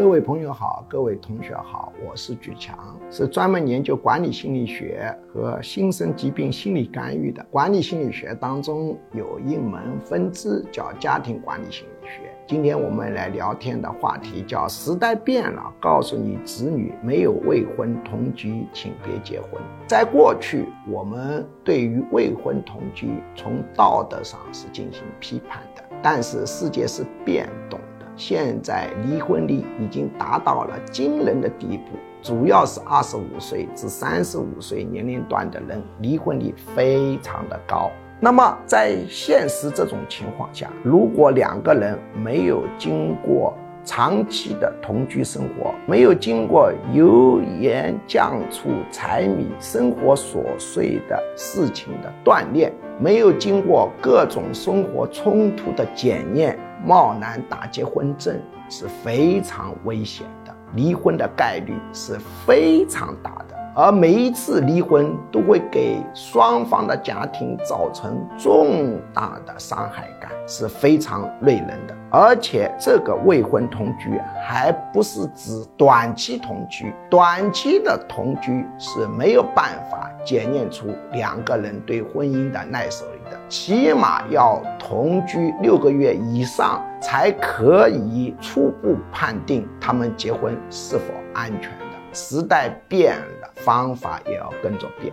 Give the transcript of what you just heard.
各位朋友好，各位同学好，我是举强，是专门研究管理心理学和新生疾病心理干预的。管理心理学当中有一门分支叫家庭管理心理学。今天我们来聊天的话题叫“时代变了”，告诉你子女没有未婚同居，请别结婚。在过去，我们对于未婚同居从道德上是进行批判的，但是世界是变动。现在离婚率已经达到了惊人的地步，主要是二十五岁至三十五岁年龄段的人离婚率非常的高。那么在现实这种情况下，如果两个人没有经过长期的同居生活，没有经过油盐酱醋柴米生活琐碎的事情的锻炼，没有经过各种生活冲突的检验。贸然打结婚证是非常危险的，离婚的概率是非常大的，而每一次离婚都会给双方的家庭造成重大的伤害感，是非常累人的。而且这个未婚同居还不是指短期同居，短期的同居是没有办法检验出两个人对婚姻的耐受力的，起码要同居六个月以上才可以初步判定他们结婚是否安全。时代变了，方法也要跟着变。